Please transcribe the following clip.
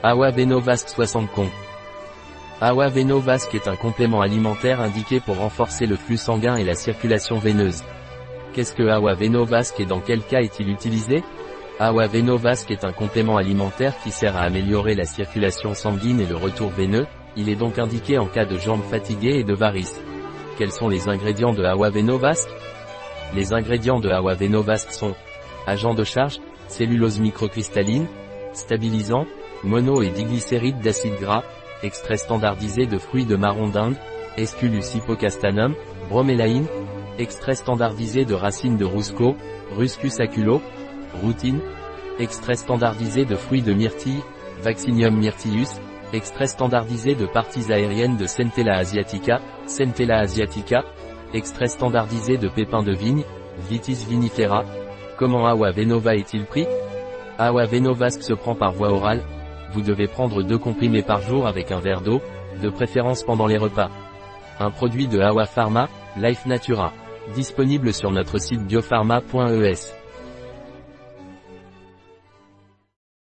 Awa Venovasc 60 con. Awa Venovasc est un complément alimentaire indiqué pour renforcer le flux sanguin et la circulation veineuse. Qu'est-ce que Awa Venovasc et dans quel cas est-il utilisé? Awa Venovasc est un complément alimentaire qui sert à améliorer la circulation sanguine et le retour veineux, il est donc indiqué en cas de jambes fatiguées et de varices. Quels sont les ingrédients de Awa Venovasc Les ingrédients de Awa Venovasc sont agent de charge, cellulose microcristalline, stabilisant, mono et diglycéride d'acide gras, extrait standardisé de fruits de marron d'Inde, Esculus hippocastanum, bromélaïne, extrait standardisé de racines de rousco, Ruscus aculo, routine, extrait standardisé de fruits de myrtille, Vaccinium myrtillus, extrait standardisé de parties aériennes de Centella asiatica, Centella asiatica, extrait standardisé de pépins de vigne, Vitis vinifera. Comment Awa Venova est-il pris? Awa Venovasque se prend par voie orale, vous devez prendre deux comprimés par jour avec un verre d'eau, de préférence pendant les repas. Un produit de Awa Pharma, Life Natura. Disponible sur notre site biopharma.es.